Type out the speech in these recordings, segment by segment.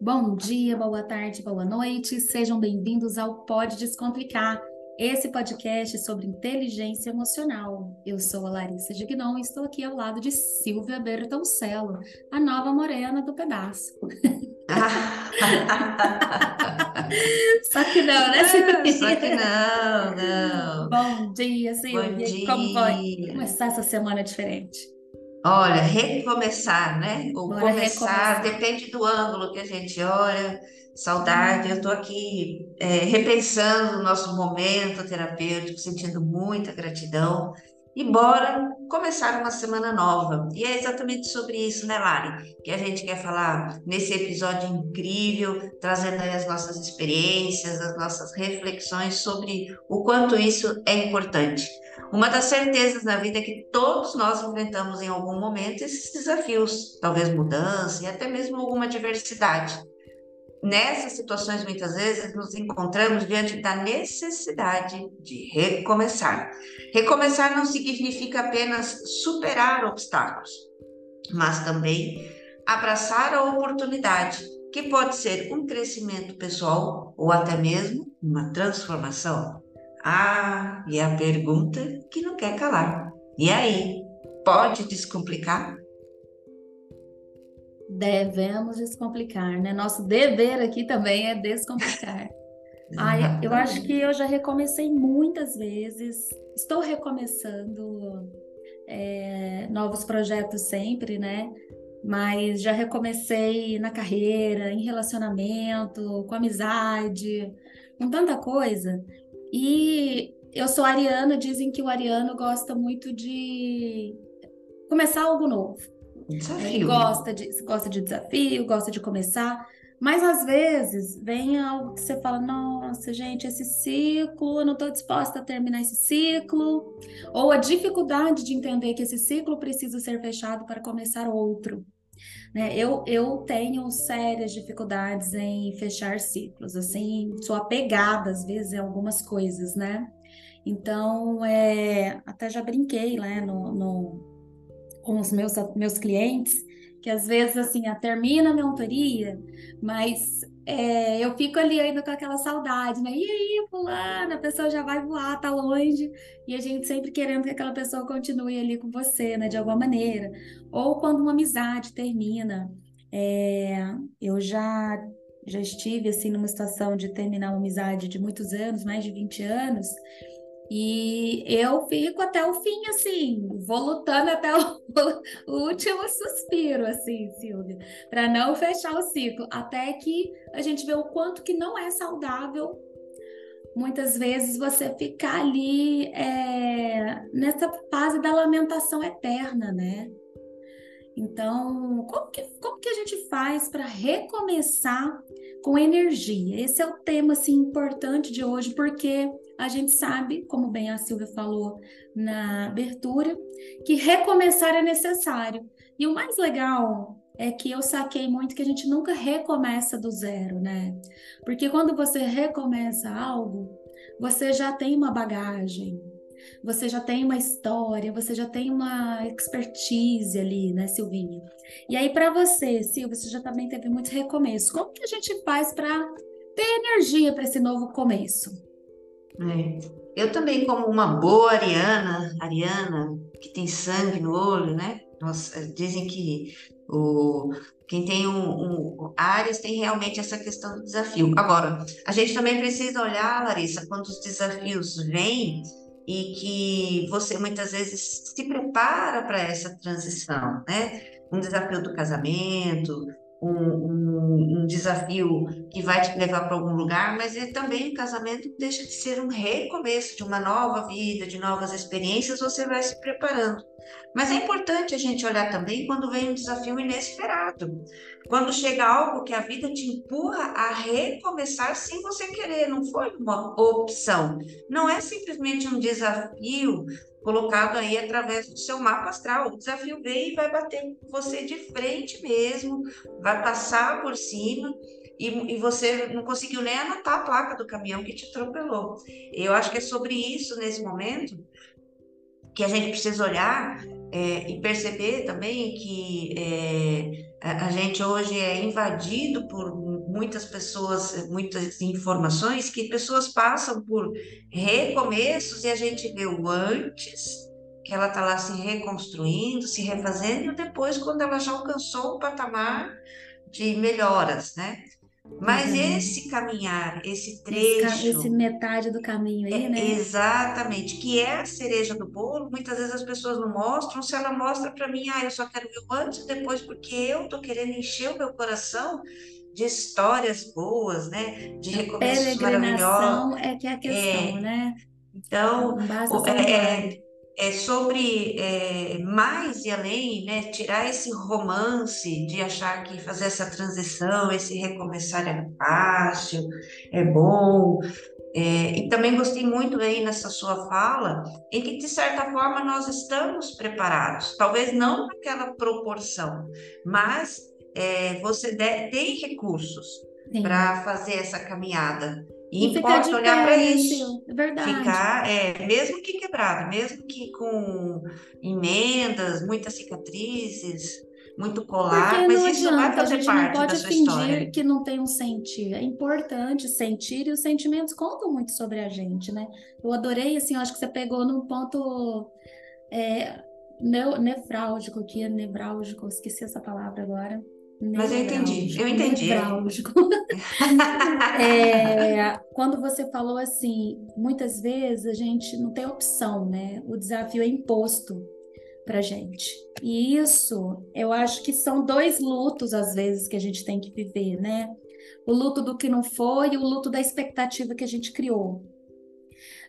Bom dia, boa tarde, boa noite. Sejam bem-vindos ao Pode Descomplicar, esse podcast sobre inteligência emocional. Eu sou a Larissa Gignon e estou aqui ao lado de Silvia Bertoncello, a nova morena do pedaço. Só que não, né, Silvia? Só que não, não. Bom dia, Silvia. Bom dia. Como vai começar essa semana diferente? Olha, recomeçar, né? Ou Bora começar, recomeçar. depende do ângulo que a gente olha. Saudade, eu estou aqui é, repensando o nosso momento terapêutico, sentindo muita gratidão. E bora começar uma semana nova. E é exatamente sobre isso, né, Lari? Que a gente quer falar nesse episódio incrível, trazendo aí as nossas experiências, as nossas reflexões sobre o quanto isso é importante. Uma das certezas na vida é que todos nós enfrentamos em algum momento esses desafios, talvez mudança e até mesmo alguma diversidade. Nessas situações, muitas vezes, nos encontramos diante da necessidade de recomeçar. Recomeçar não significa apenas superar obstáculos, mas também abraçar a oportunidade, que pode ser um crescimento pessoal ou até mesmo uma transformação. Ah, e a pergunta que não quer calar. E aí, pode descomplicar? Devemos descomplicar, né? Nosso dever aqui também é descomplicar. Ai, eu acho que eu já recomecei muitas vezes, estou recomeçando é, novos projetos sempre, né? Mas já recomecei na carreira, em relacionamento, com amizade, com tanta coisa. E eu sou ariana, dizem que o ariano gosta muito de começar algo novo. Desafio. gosta de, gosta de desafio, gosta de começar, mas às vezes vem algo que você fala: nossa, gente, esse ciclo, eu não estou disposta a terminar esse ciclo, ou a dificuldade de entender que esse ciclo precisa ser fechado para começar outro. Né? Eu, eu tenho sérias dificuldades em fechar ciclos, assim, sou apegada às vezes em algumas coisas, né? Então, é, até já brinquei, né, no, no com os meus, meus clientes, que às vezes assim, a, termina a mentoria, mas é, eu fico ali ainda com aquela saudade, né? E aí, fulana, a pessoa já vai voar, tá longe, e a gente sempre querendo que aquela pessoa continue ali com você, né? De alguma maneira. Ou quando uma amizade termina. É, eu já já estive assim numa situação de terminar uma amizade de muitos anos, mais de 20 anos, e eu fico até o fim, assim, vou lutando até o, o último suspiro, assim, Silvia, para não fechar o ciclo, até que a gente vê o quanto que não é saudável, muitas vezes, você ficar ali é, nessa fase da lamentação eterna, né? Então, como que, como que a gente faz para recomeçar com energia? Esse é o tema assim, importante de hoje, porque a gente sabe, como bem a Silvia falou na abertura, que recomeçar é necessário. E o mais legal é que eu saquei muito que a gente nunca recomeça do zero, né? Porque quando você recomeça algo, você já tem uma bagagem, você já tem uma história, você já tem uma expertise ali, né, Silvinha? E aí, para você, Silvia, você já também teve muitos recomeços. Como que a gente faz para ter energia para esse novo começo? É. Eu também, como uma boa ariana, ariana, que tem sangue no olho, né? Nossa, dizem que o, quem tem um, um Ares tem realmente essa questão do desafio. Agora, a gente também precisa olhar, Larissa, quando os desafios vêm e que você muitas vezes se prepara para essa transição, né? Um desafio do casamento, um, um, um, desafio que vai te levar para algum lugar, mas é também o casamento deixa de ser um recomeço de uma nova vida, de novas experiências, você vai se preparando. Mas é importante a gente olhar também quando vem um desafio inesperado. Quando chega algo que a vida te empurra a recomeçar sem você querer, não foi uma opção. Não é simplesmente um desafio colocado aí através do seu mapa astral. O desafio vem e vai bater você de frente mesmo, vai passar por cima e, e, você não conseguiu nem anotar a placa do caminhão que te atropelou. Eu acho que é sobre isso nesse momento que a gente precisa olhar é, e perceber também que é, a, gente hoje é invadido por muitas pessoas, muitas informações, que pessoas passam por recomeços e a gente vê o antes, que ela está lá se reconstruindo, se refazendo, e depois, quando ela já alcançou o patamar de melhoras, né? Mas uhum. esse caminhar, esse trecho. Esse, esse, metade do caminho aí, é, né? Exatamente, que é a cereja do bolo. Muitas vezes as pessoas não mostram. Se ela mostra para mim, ah, eu só quero ver o antes e depois, porque eu tô querendo encher o meu coração de histórias boas, né? De recomeços maravilhosos. é que é a questão, é, né? Então, é, é sobre é, mais e além, né, tirar esse romance de achar que fazer essa transição, esse recomeçar é fácil, é bom. É, e também gostei muito aí nessa sua fala, em que de certa forma nós estamos preparados, talvez não naquela proporção, mas é, você de, tem recursos para fazer essa caminhada. E, e importa olhar para isso. É verdade. Ficar, é, mesmo que quebrado, mesmo que com emendas, muitas cicatrizes, muito colar, Porque mas isso adianta, vai fazer parte da sua história. que não tem um sentir. É importante sentir e os sentimentos contam muito sobre a gente, né? Eu adorei, assim, eu acho que você pegou num ponto é, nefrálgico aqui, nevrálgico, esqueci essa palavra agora. Mas eu entendi, eu entendi. é, quando você falou assim, muitas vezes a gente não tem opção, né? O desafio é imposto para gente. E isso, eu acho que são dois lutos às vezes que a gente tem que viver, né? O luto do que não foi e o luto da expectativa que a gente criou,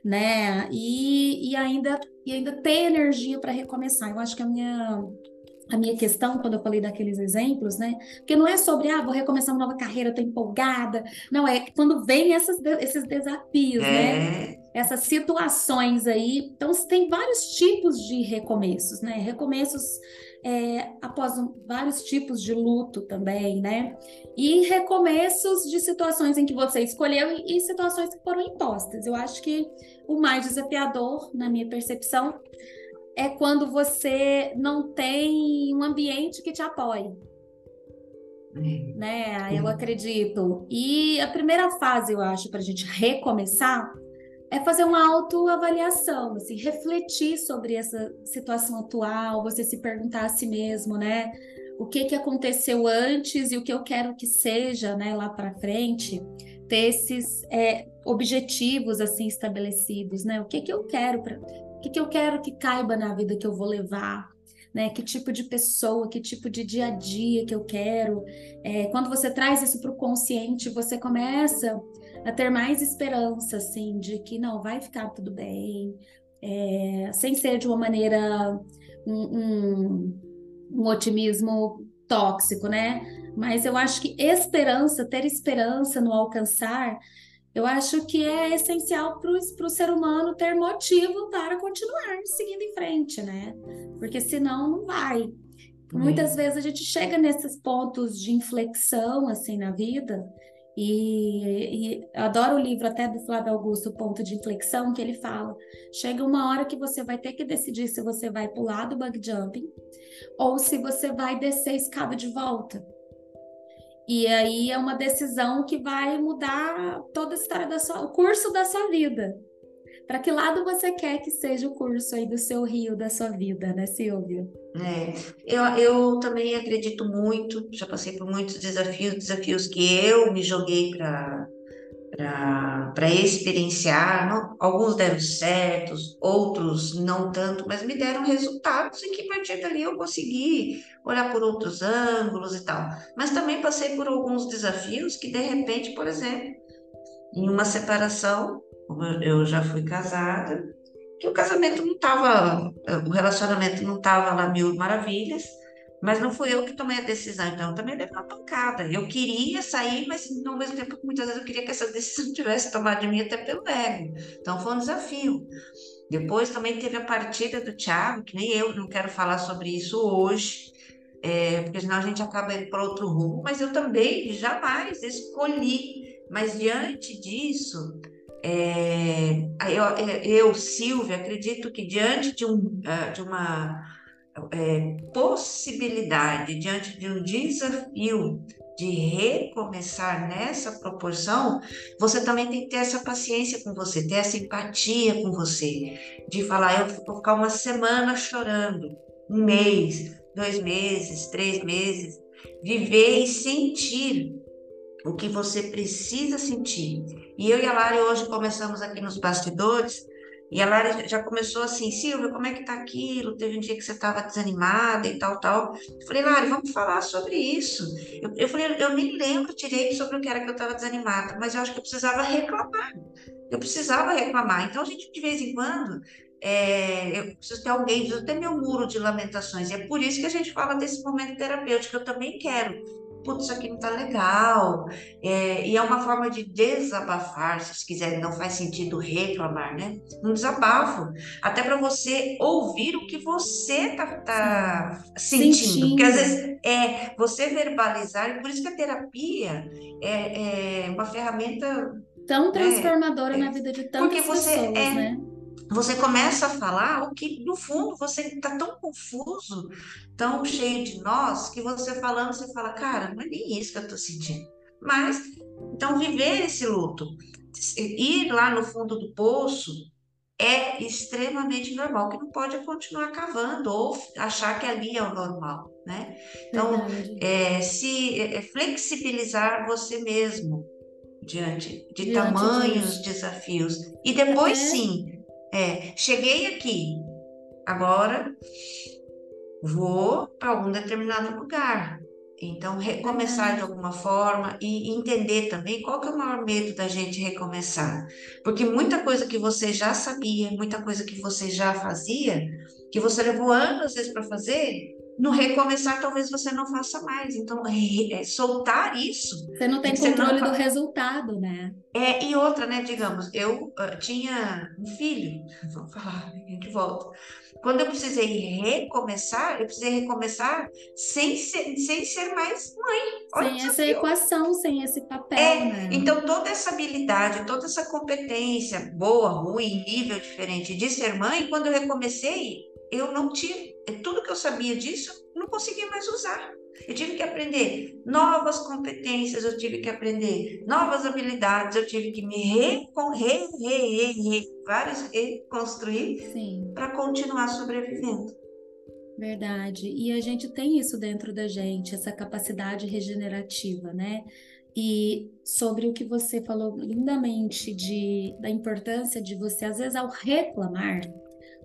né? E, e ainda e ainda ter energia para recomeçar. Eu acho que a minha a minha questão quando eu falei daqueles exemplos, né? Porque não é sobre, ah, vou recomeçar uma nova carreira, estou empolgada. Não, é quando vem essas, esses desafios, né? é. né? Essas situações aí. Então, tem vários tipos de recomeços, né? Recomeços é, após um, vários tipos de luto também, né? E recomeços de situações em que você escolheu e, e situações que foram impostas. Eu acho que o mais desafiador, na minha percepção, é quando você não tem um ambiente que te apoie. É. Né? Eu acredito. E a primeira fase, eu acho, para a gente recomeçar é fazer uma autoavaliação, assim, refletir sobre essa situação atual, você se perguntar a si mesmo, né? O que que aconteceu antes e o que eu quero que seja, né, lá para frente, ter esses é, objetivos assim estabelecidos, né? O que que eu quero para que, que eu quero que caiba na vida que eu vou levar? Né? Que tipo de pessoa, que tipo de dia a dia que eu quero. É, quando você traz isso para o consciente, você começa a ter mais esperança, assim, de que não, vai ficar tudo bem, é, sem ser de uma maneira, um, um, um otimismo tóxico, né? Mas eu acho que esperança, ter esperança no alcançar, eu acho que é essencial para o ser humano ter motivo para continuar seguindo em frente, né? Porque senão não vai. Muitas vezes a gente chega nesses pontos de inflexão assim na vida, e, e adoro o livro até do Flávio Augusto, Ponto de Inflexão, que ele fala: chega uma hora que você vai ter que decidir se você vai pular do bug jumping ou se você vai descer a escada de volta. E aí é uma decisão que vai mudar toda a história da sua, o curso da sua vida. Para que lado você quer que seja o curso aí do seu rio, da sua vida, né, Silvia? É, eu, eu também acredito muito, já passei por muitos desafios, desafios que eu me joguei para para experienciar. Não, alguns deram certo, outros não tanto, mas me deram resultados e que a partir dali eu consegui olhar por outros ângulos e tal. Mas também passei por alguns desafios que, de repente, por exemplo, em uma separação, eu já fui casada, que o casamento não estava, o relacionamento não estava lá mil maravilhas, mas não fui eu que tomei a decisão, então também levei uma pancada. Eu queria sair, mas ao mesmo tempo, muitas vezes eu queria que essa decisão tivesse tomado de mim até pelo ego. Então foi um desafio. Depois também teve a partida do Thiago, que nem eu não quero falar sobre isso hoje, é, porque senão a gente acaba indo para outro rumo, mas eu também jamais escolhi. Mas diante disso, É, eu, eu, Silvia, acredito que diante de, um, ah, de uma é, possibilidade, diante de um desafio de recomeçar nessa proporção, você também tem que ter essa paciência com você, ter essa empatia com você, de falar, eu vou ficar uma semana chorando, um mês, dois meses, três meses, viver e sentir o que você precisa sentir. E eu e a Lari hoje começamos aqui nos bastidores e a Lara já começou assim, Silvia, como é que tá aquilo? Teve um dia que você estava desanimada e tal, tal. Eu falei, Lara, vamos falar sobre isso. Eu, eu falei, eu nem lembro direito sobre o que era que eu estava desanimada, mas eu acho que eu precisava reclamar. Eu precisava reclamar. Então, a gente, de vez em quando, é, eu preciso ter alguém, preciso ter meu muro de lamentações. E é por isso que a gente fala desse momento terapêutico. Eu também quero putz, isso aqui não tá legal. É, e é uma forma de desabafar, se quiser, não faz sentido reclamar, né? Um desabafo. Até para você ouvir o que você tá, tá sentindo. sentindo. Porque às vezes é você verbalizar, e por isso que a terapia é, é uma ferramenta tão né, transformadora na vida de tantas porque você pessoas, é, né? Você começa a falar o que, no fundo, você está tão confuso, tão cheio de nós, que você falando, você fala, cara, não é nem isso que eu estou sentindo. Mas, então, viver esse luto, ir lá no fundo do poço, é extremamente normal, que não pode continuar cavando ou achar que ali é o normal, né? Então, é, se é, flexibilizar você mesmo diante de diante tamanhos de... desafios. E depois, é. sim, é, cheguei aqui, agora vou para algum determinado lugar. Então, recomeçar de alguma forma e entender também qual que é o maior medo da gente recomeçar. Porque muita coisa que você já sabia, muita coisa que você já fazia, que você levou anos às vezes para fazer, no recomeçar talvez você não faça mais. Então, é, soltar isso. Você não tem controle não... do resultado, né? É, e outra, né? Digamos, eu uh, tinha um filho, vamos falar, gente volta. Quando eu precisei recomeçar, eu precisei recomeçar sem ser, sem ser mais mãe. Olha sem essa equação, sem esse papel. É, né? Então, toda essa habilidade, toda essa competência, boa, ruim, nível diferente de ser mãe, quando eu recomecei, eu não tive, tudo que eu sabia disso, não consegui mais usar. Eu tive que aprender novas competências, eu tive que aprender novas habilidades, eu tive que me recon, re, re, re, re, vários reconstruir para continuar sobrevivendo. Verdade. E a gente tem isso dentro da gente, essa capacidade regenerativa, né? E sobre o que você falou lindamente de, da importância de você, às vezes, ao reclamar,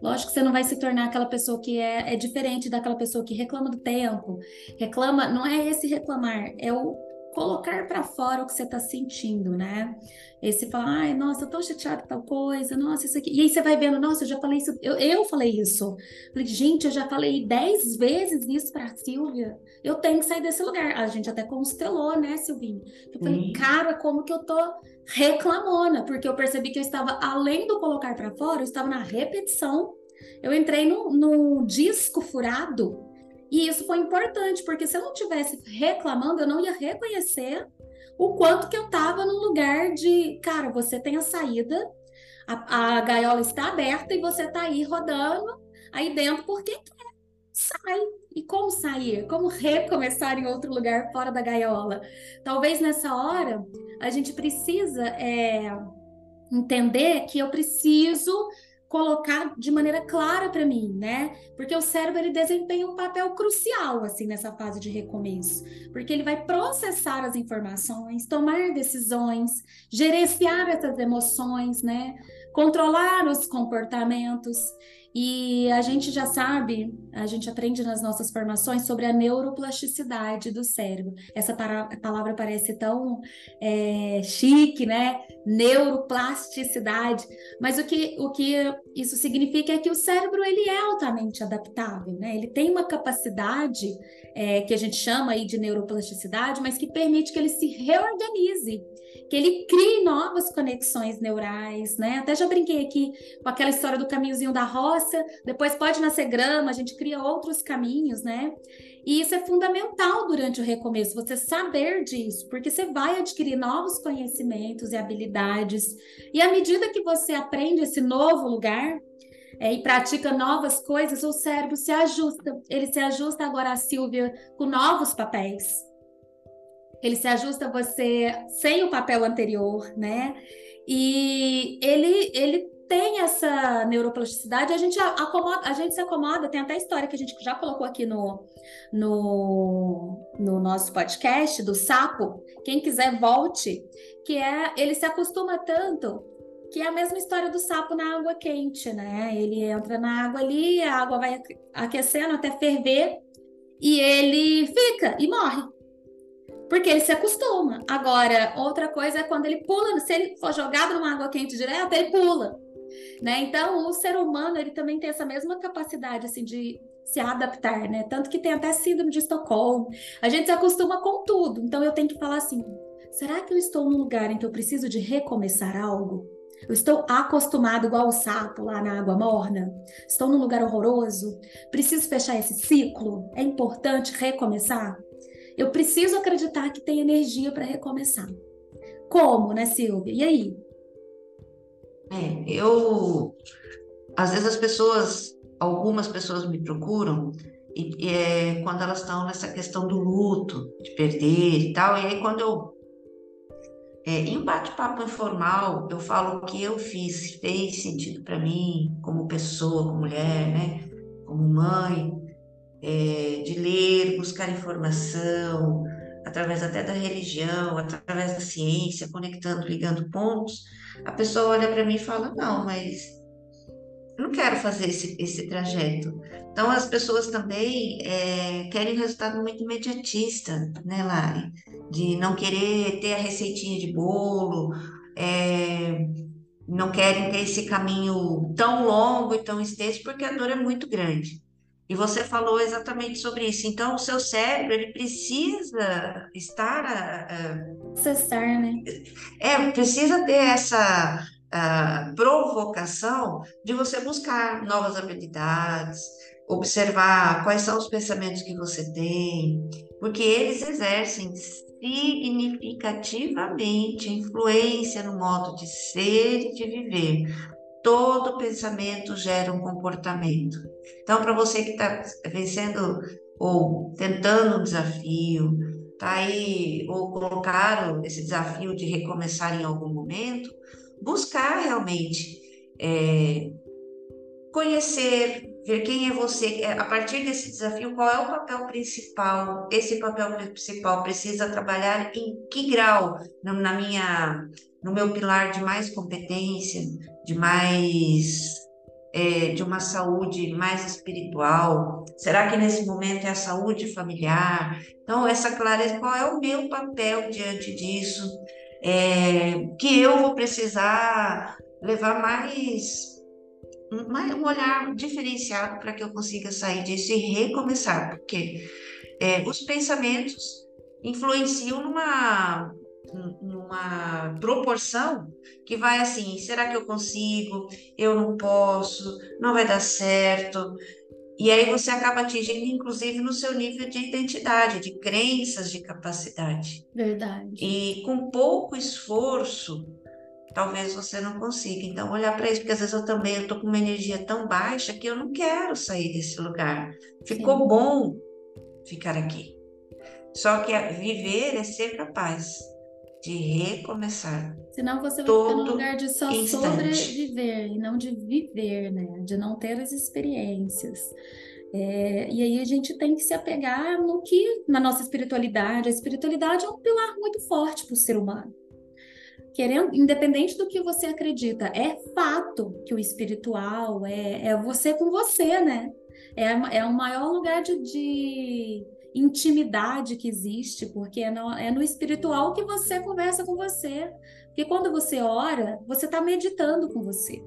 Lógico que você não vai se tornar aquela pessoa que é, é diferente daquela pessoa que reclama do tempo. Reclama, não é esse reclamar, é o colocar para fora o que você está sentindo, né? Esse falar, ai, nossa, eu tô chateada com tal coisa, nossa, isso aqui. E aí você vai vendo, nossa, eu já falei isso, eu, eu falei isso. Falei, gente, eu já falei dez vezes isso para Silvia. Eu tenho que sair desse lugar. A gente até constelou, né, Silvinha? Eu falei, cara, como que eu tô reclamona, porque eu percebi que eu estava, além do colocar para fora, eu estava na repetição. Eu entrei num disco furado e isso foi importante, porque se eu não tivesse reclamando, eu não ia reconhecer o quanto que eu estava num lugar de, cara, você tem a saída, a, a gaiola está aberta e você está aí rodando aí dentro porque quer. Sai. E como sair? Como recomeçar em outro lugar fora da gaiola? Talvez nessa hora a gente precisa é, entender que eu preciso colocar de maneira clara para mim, né? Porque o cérebro ele desempenha um papel crucial assim nessa fase de recomeço, porque ele vai processar as informações, tomar decisões, gerenciar essas emoções, né? Controlar os comportamentos. E a gente já sabe, a gente aprende nas nossas formações sobre a neuroplasticidade do cérebro. Essa palavra parece tão é, chique, né? Neuroplasticidade. Mas o que, o que isso significa é que o cérebro ele é altamente adaptável, né? Ele tem uma capacidade é, que a gente chama aí de neuroplasticidade, mas que permite que ele se reorganize que ele crie novas conexões neurais, né? Até já brinquei aqui com aquela história do caminhozinho da roça, depois pode nascer grama, a gente cria outros caminhos, né? E isso é fundamental durante o recomeço, você saber disso, porque você vai adquirir novos conhecimentos e habilidades. E à medida que você aprende esse novo lugar, é, e pratica novas coisas, o cérebro se ajusta. Ele se ajusta agora a Silvia com novos papéis. Ele se ajusta a você sem o papel anterior, né? E ele, ele tem essa neuroplasticidade, a gente acomoda, a gente se acomoda, tem até história que a gente já colocou aqui no, no, no nosso podcast do sapo. Quem quiser volte, que é ele se acostuma tanto que é a mesma história do sapo na água quente, né? Ele entra na água ali, a água vai aquecendo até ferver e ele fica e morre. Porque ele se acostuma. Agora, outra coisa é quando ele pula, se ele for jogado numa água quente direto, ele pula. Né? Então, o ser humano, ele também tem essa mesma capacidade assim de se adaptar, né? Tanto que tem até síndrome de Estocolmo. A gente se acostuma com tudo. Então, eu tenho que falar assim: será que eu estou num lugar em que eu preciso de recomeçar algo? Eu estou acostumado igual o sapo lá na água morna? Estou num lugar horroroso? Preciso fechar esse ciclo? É importante recomeçar? Eu preciso acreditar que tem energia para recomeçar. Como, né, Silvia? E aí? É, eu. Às vezes as pessoas, algumas pessoas me procuram e, e é, quando elas estão nessa questão do luto, de perder e tal, e aí quando eu é, em um bate-papo informal, eu falo o que eu fiz, fez sentido para mim, como pessoa, como mulher, né? como mãe, é, de ler, buscar informação, através até da religião, através da ciência, conectando, ligando pontos. A pessoa olha para mim e fala: Não, mas eu não quero fazer esse, esse trajeto. Então, as pessoas também é, querem um resultado muito imediatista, né, Lari? De não querer ter a receitinha de bolo, é, não querem ter esse caminho tão longo e tão extenso, porque a dor é muito grande. E você falou exatamente sobre isso. Então, o seu cérebro, ele precisa estar... Acessar, né? É, precisa ter essa provocação de você buscar novas habilidades, observar quais são os pensamentos que você tem, porque eles exercem significativamente influência no modo de ser e de viver. Todo pensamento gera um comportamento. Então, para você que está vencendo ou tentando um desafio, tá aí, ou colocaram esse desafio de recomeçar em algum momento, buscar realmente é, conhecer, ver quem é você, é, a partir desse desafio, qual é o papel principal? Esse papel principal precisa trabalhar em que grau na minha, no meu pilar de mais competência, de mais é, de uma saúde mais espiritual? Será que nesse momento é a saúde familiar? Então, essa clareza, qual é o meu papel diante disso? é, que eu vou precisar levar mais um olhar diferenciado para que eu consiga sair disso e recomeçar, porque é, os pensamentos influenciam numa, numa proporção que vai assim: será que eu consigo? Eu não posso, não vai dar certo. E aí você acaba atingindo, inclusive, no seu nível de identidade, de crenças, de capacidade. Verdade. E com pouco esforço, talvez você não consiga. Então, olhar para isso, porque às vezes eu também estou com uma energia tão baixa que eu não quero sair desse lugar. Ficou Sim. bom ficar aqui. Só que viver é ser capaz de recomeçar. Senão você vai ficar no lugar de só instante. sobreviver e não de viver, né? De não ter as experiências. É, e aí a gente tem que se apegar no que, na nossa espiritualidade. A espiritualidade é um pilar muito forte para o ser humano. Querendo, independente do que você acredita, é fato que o espiritual é, é você com você, né? É, é o maior lugar de, de intimidade que existe, porque é no, é no espiritual que você conversa com você. Porque quando você ora, você está meditando com você.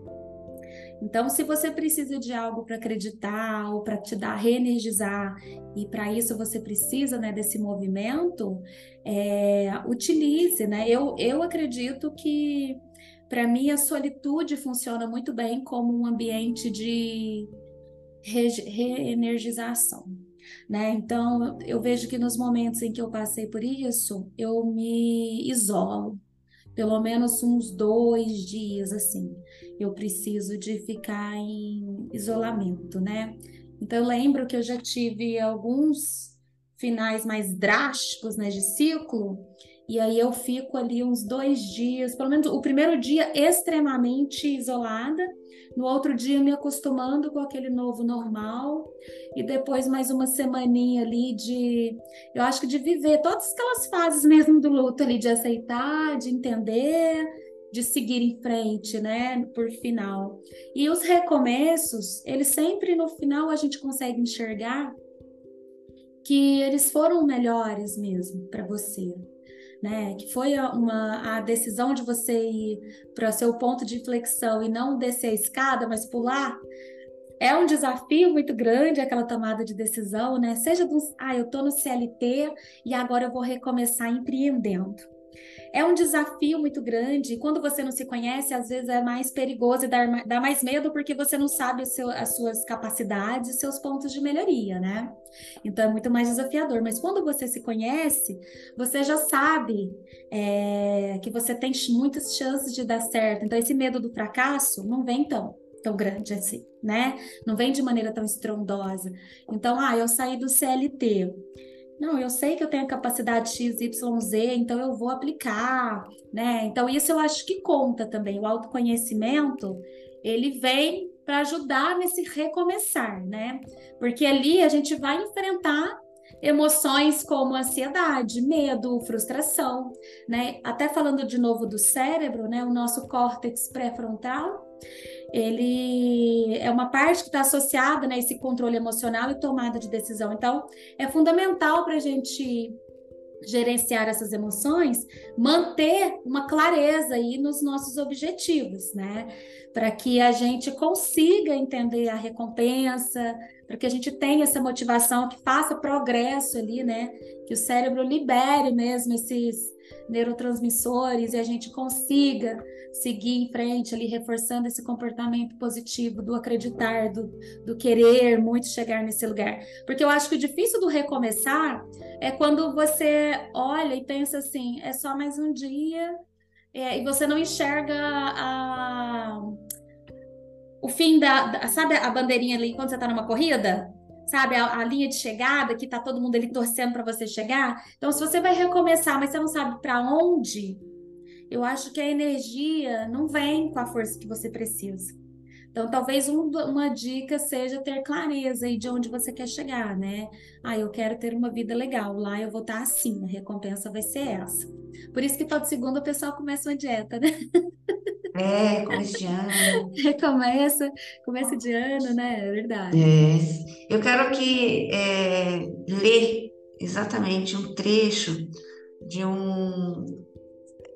Então, se você precisa de algo para acreditar ou para te dar, reenergizar, e para isso você precisa né, desse movimento, é, utilize, né? Eu, eu acredito que para mim a solitude funciona muito bem como um ambiente de re reenergização. Né? Então, eu vejo que nos momentos em que eu passei por isso, eu me isolo, pelo menos uns dois dias, assim. Eu preciso de ficar em isolamento, né? Então, eu lembro que eu já tive alguns finais mais drásticos, né, de ciclo, e aí eu fico ali uns dois dias, pelo menos o primeiro dia extremamente isolada, no outro dia me acostumando com aquele novo normal, e depois mais uma semaninha ali de, eu acho que de viver todas aquelas fases mesmo do luto ali, de aceitar, de entender, de seguir em frente, né, por final. E os recomeços, eles sempre no final a gente consegue enxergar que eles foram melhores mesmo para você né? Que foi uma, a decisão de você ir para o seu ponto de inflexão e não descer a escada, mas pular. É um desafio muito grande aquela tomada de decisão, né? Seja do, ah, eu estou no CLT e agora eu vou recomeçar empreendendo é um desafio muito grande. Quando você não se conhece, às vezes é mais perigoso e dá, mais medo porque você não sabe seu, as suas capacidades, os seus pontos de melhoria, né? Então é muito mais desafiador. Mas quando você se conhece, você já sabe é, que você tem muitas chances de dar certo. Então esse medo do fracasso não vem tão tão grande assim, né? Não vem de maneira tão estrondosa. Então, ah, eu saí do CLT. Não, eu sei que eu tenho a capacidade XYZ, então eu vou aplicar, né? Então, isso eu acho que conta também. O autoconhecimento, ele vem para ajudar nesse recomeçar, né? Porque ali a gente vai enfrentar emoções como ansiedade, medo, frustração, né? Até falando de novo do cérebro, né? O nosso córtex pré-frontal, ele é uma parte que está associada né, a esse controle emocional e tomada de decisão. Então, é fundamental para a gente gerenciar essas emoções, manter uma clareza aí nos nossos objetivos, né? Para que a gente consiga entender a recompensa, para que a gente tenha essa motivação, que faça progresso ali, né? Que o cérebro libere mesmo esses neurotransmissores e a gente consiga seguir em frente ali, reforçando esse comportamento positivo do acreditar, do, do querer muito chegar nesse lugar. Porque eu acho que o difícil do recomeçar é quando você olha e pensa assim, é só mais um dia, é, e você não enxerga a, o fim da, da, Sabe a bandeirinha ali quando você está numa corrida? Sabe, a, a, linha de chegada, que tá todo mundo ali torcendo para você chegar. Então, se você vai recomeçar, mas você não sabe para onde, eu acho que a energia não vem com a força que você precisa. Então, talvez um, uma dica seja ter clareza aí de onde você quer chegar, né? Ah, eu quero ter uma vida legal, lá eu vou estar assim, a recompensa vai ser essa. Por isso que todo segundo o pessoal começa uma dieta, né? É, começo de ano. começa, começo de ano, né? É verdade. É. Eu quero aqui é, ler exatamente um trecho de um.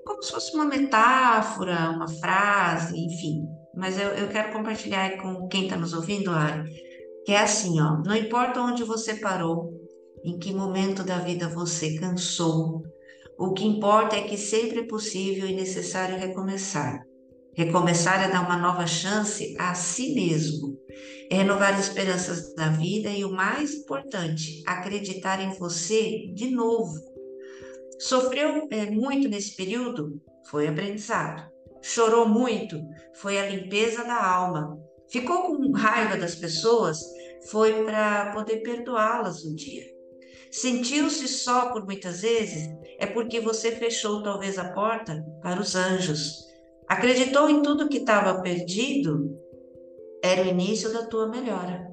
como se fosse uma metáfora, uma frase, enfim. Mas eu, eu quero compartilhar com quem está nos ouvindo, Ari, que é assim, ó. Não importa onde você parou, em que momento da vida você cansou, o que importa é que sempre é possível e necessário recomeçar. Recomeçar é dar uma nova chance a si mesmo, é renovar as esperanças da vida e o mais importante, acreditar em você de novo. Sofreu é, muito nesse período? Foi aprendizado. Chorou muito? Foi a limpeza da alma. Ficou com raiva das pessoas? Foi para poder perdoá-las um dia. Sentiu-se só por muitas vezes? É porque você fechou talvez a porta para os anjos Acreditou em tudo que estava perdido? Era o início da tua melhora.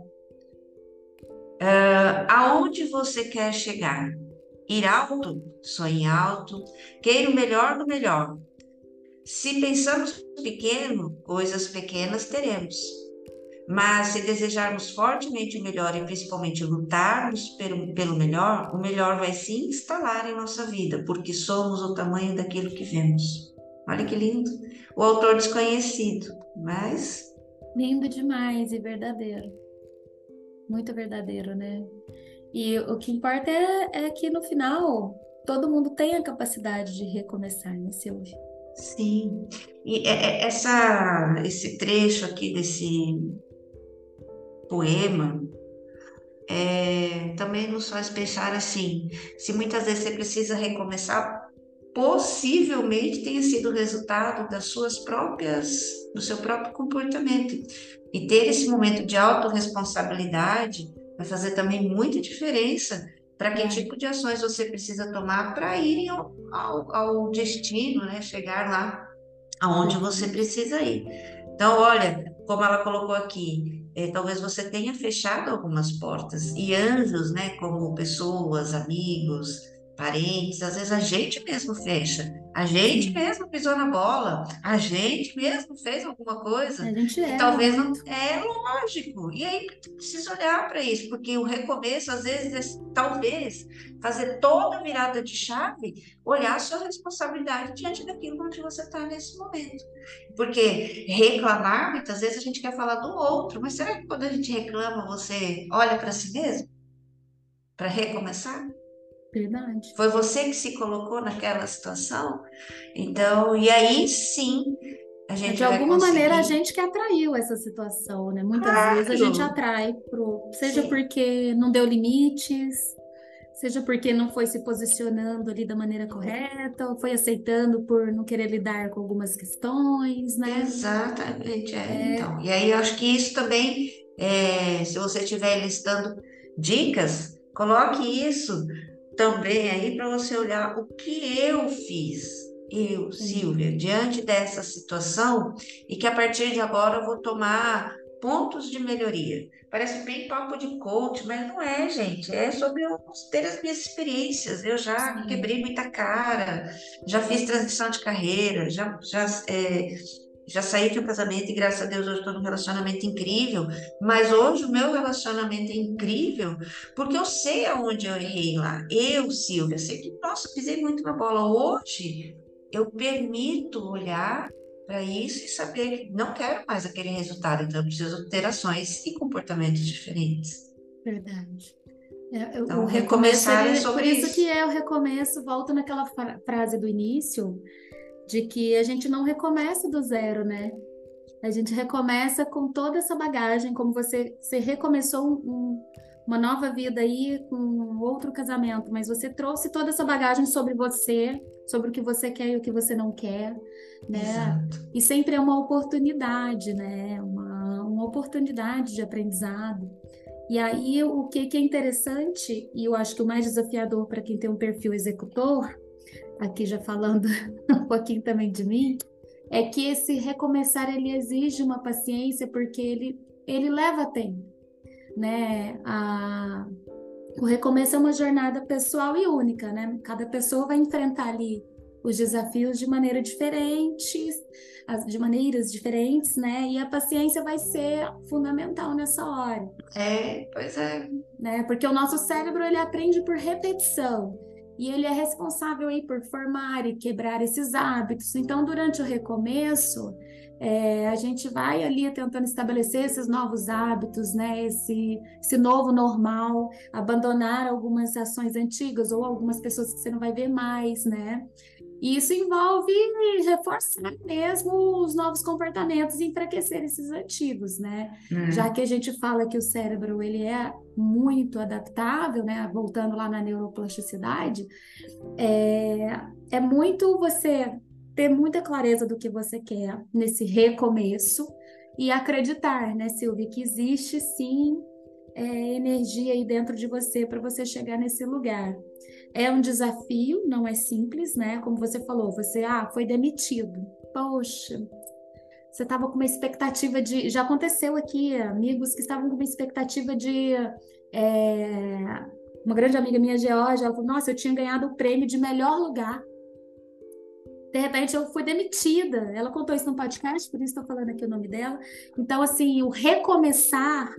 Uh, aonde você quer chegar? Ir alto? Sonhe alto. Queira o melhor do melhor. Se pensamos pequeno, coisas pequenas teremos. Mas se desejarmos fortemente o melhor e principalmente lutarmos pelo, pelo melhor, o melhor vai se instalar em nossa vida, porque somos o tamanho daquilo que vemos. Olha que lindo. O autor desconhecido, mas Lindo demais e verdadeiro. Muito verdadeiro, né? E o que importa é, é que no final todo mundo tem a capacidade de recomeçar, né, Silvia? Sim. E é, é, essa, esse trecho aqui desse poema é, também nos faz pensar assim: se muitas vezes você precisa recomeçar, possivelmente tenha sido resultado das suas próprias, do seu próprio comportamento. E ter esse momento de autorresponsabilidade vai fazer também muita diferença para que é. tipo de ações você precisa tomar para ir ao, ao, ao, destino, né? chegar lá aonde você precisa ir. Então, olha, como ela colocou aqui, é, talvez você tenha fechado algumas portas e anjos, né, como pessoas, amigos, parentes, às vezes a gente mesmo fecha, a gente mesmo pisou na bola, a gente mesmo fez alguma coisa. A gente é. Talvez não é lógico. E aí precisa olhar para isso, porque o recomeço às vezes é, talvez fazer toda a virada de chave, olhar a sua responsabilidade diante daquilo onde você está nesse momento. Porque reclamar, muitas vezes a gente quer falar do outro, mas será que quando a gente reclama, você olha para si mesmo? Para recomeçar? Verdade. Foi você que se colocou naquela situação. Então, e aí sim, a gente de alguma conseguir... maneira a gente que atraiu essa situação, né? Muitas claro. vezes a gente atrai pro, seja sim. porque não deu limites, seja porque não foi se posicionando ali da maneira correta, ou foi aceitando por não querer lidar com algumas questões, né? Exatamente, é. é... Então, e aí eu acho que isso também, é, se você estiver listando dicas, coloque isso também aí para você olhar o que eu fiz, eu, Silvia, diante dessa situação e que a partir de agora eu vou tomar pontos de melhoria. Parece bem papo de coach, mas não é, gente. É sobre eu ter as minhas experiências. Eu já quebrei muita cara, já fiz transição de carreira, já, já é, já saí de um casamento e graças a Deus hoje estou num relacionamento incrível, mas hoje o meu relacionamento é incrível porque eu sei aonde eu errei lá. Eu, Silvia, sei que, nossa, pisei muito na bola. Hoje eu permito olhar para isso e saber que não quero mais aquele resultado, então eu preciso ter ações e comportamentos diferentes. Verdade. É, então, o recomeço, é sobre por isso, isso que é o recomeço, volta naquela frase do início, de que a gente não recomeça do zero, né? A gente recomeça com toda essa bagagem, como você, você recomeçou um, um, uma nova vida aí com outro casamento, mas você trouxe toda essa bagagem sobre você, sobre o que você quer e o que você não quer, né? Exato. E sempre é uma oportunidade, né? Uma, uma oportunidade de aprendizado. E aí, o que, que é interessante, e eu acho que o mais desafiador para quem tem um perfil executor, aqui já falando um pouquinho também de mim, é que esse recomeçar ele exige uma paciência porque ele ele leva tempo, né? A, o recomeço é uma jornada pessoal e única, né? Cada pessoa vai enfrentar ali os desafios de maneira diferente, de maneiras diferentes, né? E a paciência vai ser fundamental nessa hora. É, pois é. Né? Porque o nosso cérebro ele aprende por repetição e ele é responsável aí por formar e quebrar esses hábitos. Então, durante o recomeço, é, a gente vai ali tentando estabelecer esses novos hábitos, né? Esse, esse novo normal, abandonar algumas ações antigas ou algumas pessoas que você não vai ver mais, né? E isso envolve reforçar mesmo os novos comportamentos e enfraquecer esses antigos, né? Uhum. Já que a gente fala que o cérebro ele é muito adaptável, né? Voltando lá na neuroplasticidade, é, é muito você ter muita clareza do que você quer nesse recomeço e acreditar, né, Silvia, que existe sim é, energia aí dentro de você para você chegar nesse lugar. É um desafio, não é simples, né? Como você falou, você ah, foi demitido. Poxa, você estava com uma expectativa de. Já aconteceu aqui, amigos que estavam com uma expectativa de. É... Uma grande amiga minha, Georgia, ela falou: Nossa, eu tinha ganhado o prêmio de melhor lugar. De repente, eu fui demitida. Ela contou isso no podcast, por isso estou falando aqui o nome dela. Então, assim, o recomeçar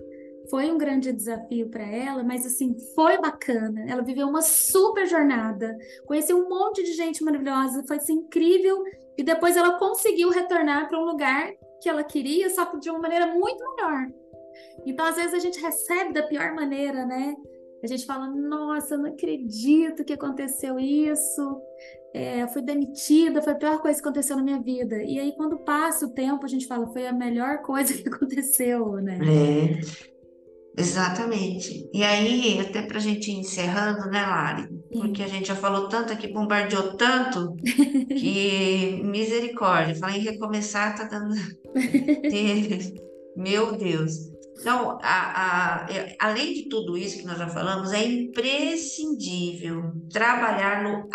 foi um grande desafio para ela, mas assim, foi bacana. Ela viveu uma super jornada, conheceu um monte de gente maravilhosa, foi assim, incrível. E depois ela conseguiu retornar para um lugar que ela queria, só que de uma maneira muito melhor. Então, às vezes, a gente recebe da pior maneira, né? A gente fala, nossa, não acredito que aconteceu isso. É, fui demitida, foi a pior coisa que aconteceu na minha vida. E aí, quando passa o tempo, a gente fala, foi a melhor coisa que aconteceu, né? É. Exatamente. E aí, até para a gente ir encerrando, né, Lari? Porque a gente já falou tanto aqui, bombardeou tanto, que misericórdia. Falar em recomeçar, tá dando. Meu Deus. Então, a, a, além de tudo isso que nós já falamos, é imprescindível trabalhar no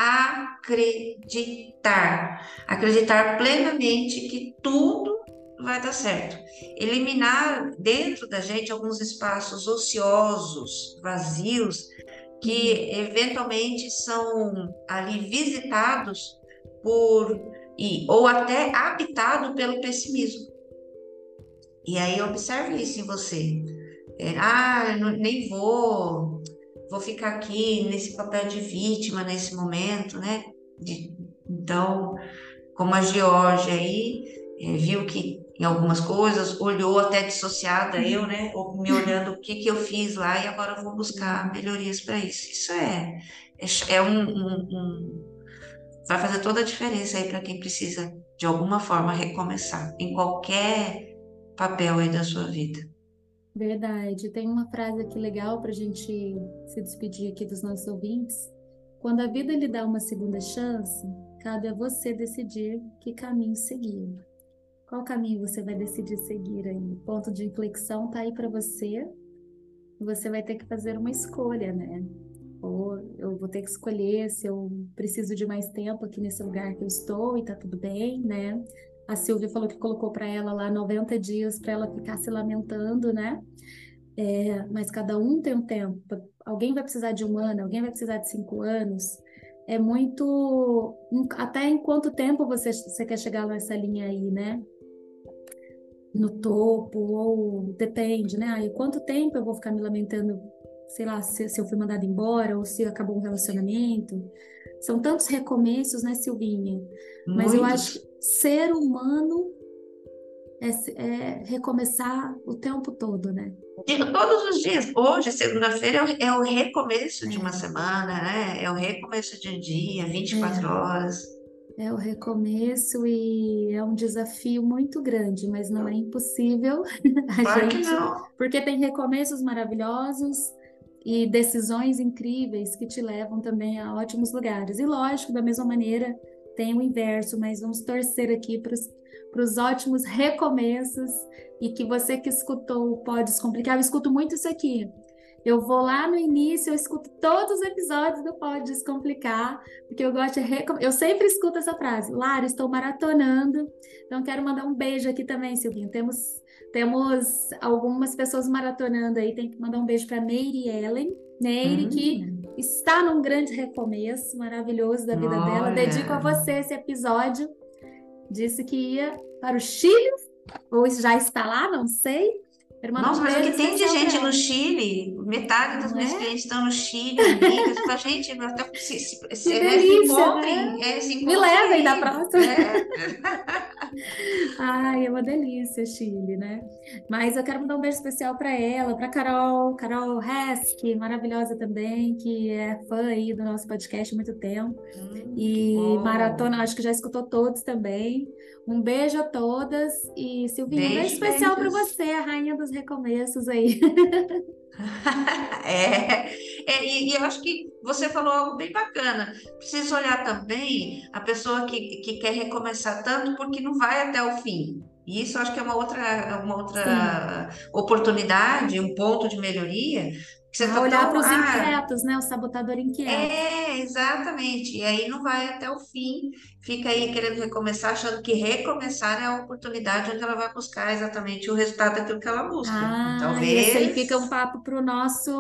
acreditar. Acreditar plenamente que tudo vai dar certo. Eliminar dentro da gente alguns espaços ociosos, vazios, que eventualmente são ali visitados por e, ou até habitado pelo pessimismo. E aí observe isso em você. É, ah, não, nem vou, vou ficar aqui nesse papel de vítima nesse momento, né? De, então, como a Georgia aí é, viu que em algumas coisas, olhou até dissociada eu, né? Ou me olhando o que, que eu fiz lá e agora eu vou buscar melhorias para isso. Isso é, é, é um, um, um, vai fazer toda a diferença aí para quem precisa de alguma forma recomeçar em qualquer papel aí da sua vida. Verdade. Tem uma frase aqui legal para a gente se despedir aqui dos nossos ouvintes. Quando a vida lhe dá uma segunda chance, cabe a você decidir que caminho seguir. Qual caminho você vai decidir seguir aí? O ponto de inflexão tá aí para você. Você vai ter que fazer uma escolha, né? Ou eu vou ter que escolher se eu preciso de mais tempo aqui nesse lugar que eu estou e tá tudo bem, né? A Silvia falou que colocou para ela lá 90 dias para ela ficar se lamentando, né? É, mas cada um tem um tempo. Alguém vai precisar de um ano, alguém vai precisar de cinco anos. É muito. Até em quanto tempo você, você quer chegar nessa linha aí, né? No topo, ou depende, né? Aí quanto tempo eu vou ficar me lamentando, sei lá, se, se eu fui mandada embora ou se acabou um relacionamento. São tantos recomeços, né, Silvinha? Mas eu acho que ser humano é, é, recomeçar o tempo todo, né? Todos os dias. Hoje, segunda-feira, é o é recomeço é. de uma semana, né? É o recomeço de um dia, 24 é. horas. É o recomeço e é um desafio muito grande, mas não é impossível a claro gente, porque tem recomeços maravilhosos e decisões incríveis que te levam também a ótimos lugares. E lógico, da mesma maneira, tem o inverso, mas vamos torcer aqui para os ótimos recomeços e que você que escutou pode descomplicar. Eu escuto muito isso aqui. Eu vou lá no início, eu escuto todos os episódios do Pode Descomplicar, porque eu gosto de. Recom... Eu sempre escuto essa frase. Lara, estou maratonando. Então, quero mandar um beijo aqui também, Silvinho. Temos, temos algumas pessoas maratonando aí. Tem que mandar um beijo para Meire Ellen. Neire, hum. que está num grande recomeço maravilhoso da vida Olha. dela. Dedico a você esse episódio. Disse que ia para o Chile, ou já está lá, não sei. Nossa, mas o que tem de gente no Chile, metade das minhas é? clientes estão no Chile, amigas, pra gente, até se, se, se, se delícia, encontrem, né? Me levem da próxima. É. Ai, é uma delícia Chile, né? Mas eu quero mandar um beijo especial para ela, para Carol, Carol Hesky, maravilhosa também, que é fã aí do nosso podcast há muito tempo. Hum, e maratona, acho que já escutou todos também. Um beijo a todas e Silvinha, beijo, um beijo especial para você, a rainha dos recomeços aí. é, é e, e, eu acho que você falou algo bem bacana. Precisa olhar também a pessoa que, que quer recomeçar tanto porque não vai até o fim. E isso acho que é uma outra, uma outra oportunidade, um ponto de melhoria, você ah, olhar para os inquietos, né? O sabotador inquieto. É, exatamente. E aí não vai até o fim, fica aí querendo recomeçar, achando que recomeçar é a oportunidade onde ela vai buscar exatamente o resultado daquilo que ela busca. Ah, Talvez. Esse aí fica um papo para o nosso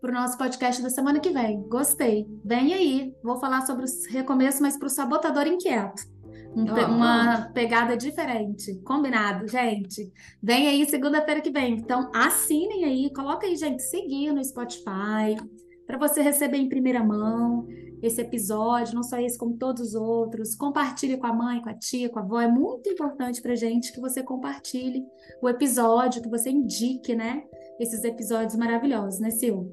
para o nosso podcast da semana que vem. Gostei. Vem aí. Vou falar sobre os recomeços, mas para o sabotador inquieto. Um, uma pegada diferente. Combinado, gente. Vem aí segunda-feira que vem. Então, assinem aí, coloca aí, gente, seguir no Spotify, para você receber em primeira mão. esse episódio, não só esse, como todos os outros. Compartilhe com a mãe, com a tia, com a avó. É muito importante para gente que você compartilhe o episódio, que você indique, né? Esses episódios maravilhosos, né, Sil?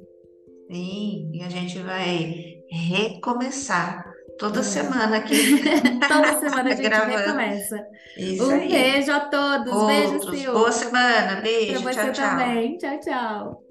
Sim, e a gente vai recomeçar toda é. semana aqui. toda semana a gente recomeça. Isso um aí. beijo a todos. Outros. Beijo, Sil. Boa semana. Beijo. Pra você tchau, tchau. também. Tchau, tchau.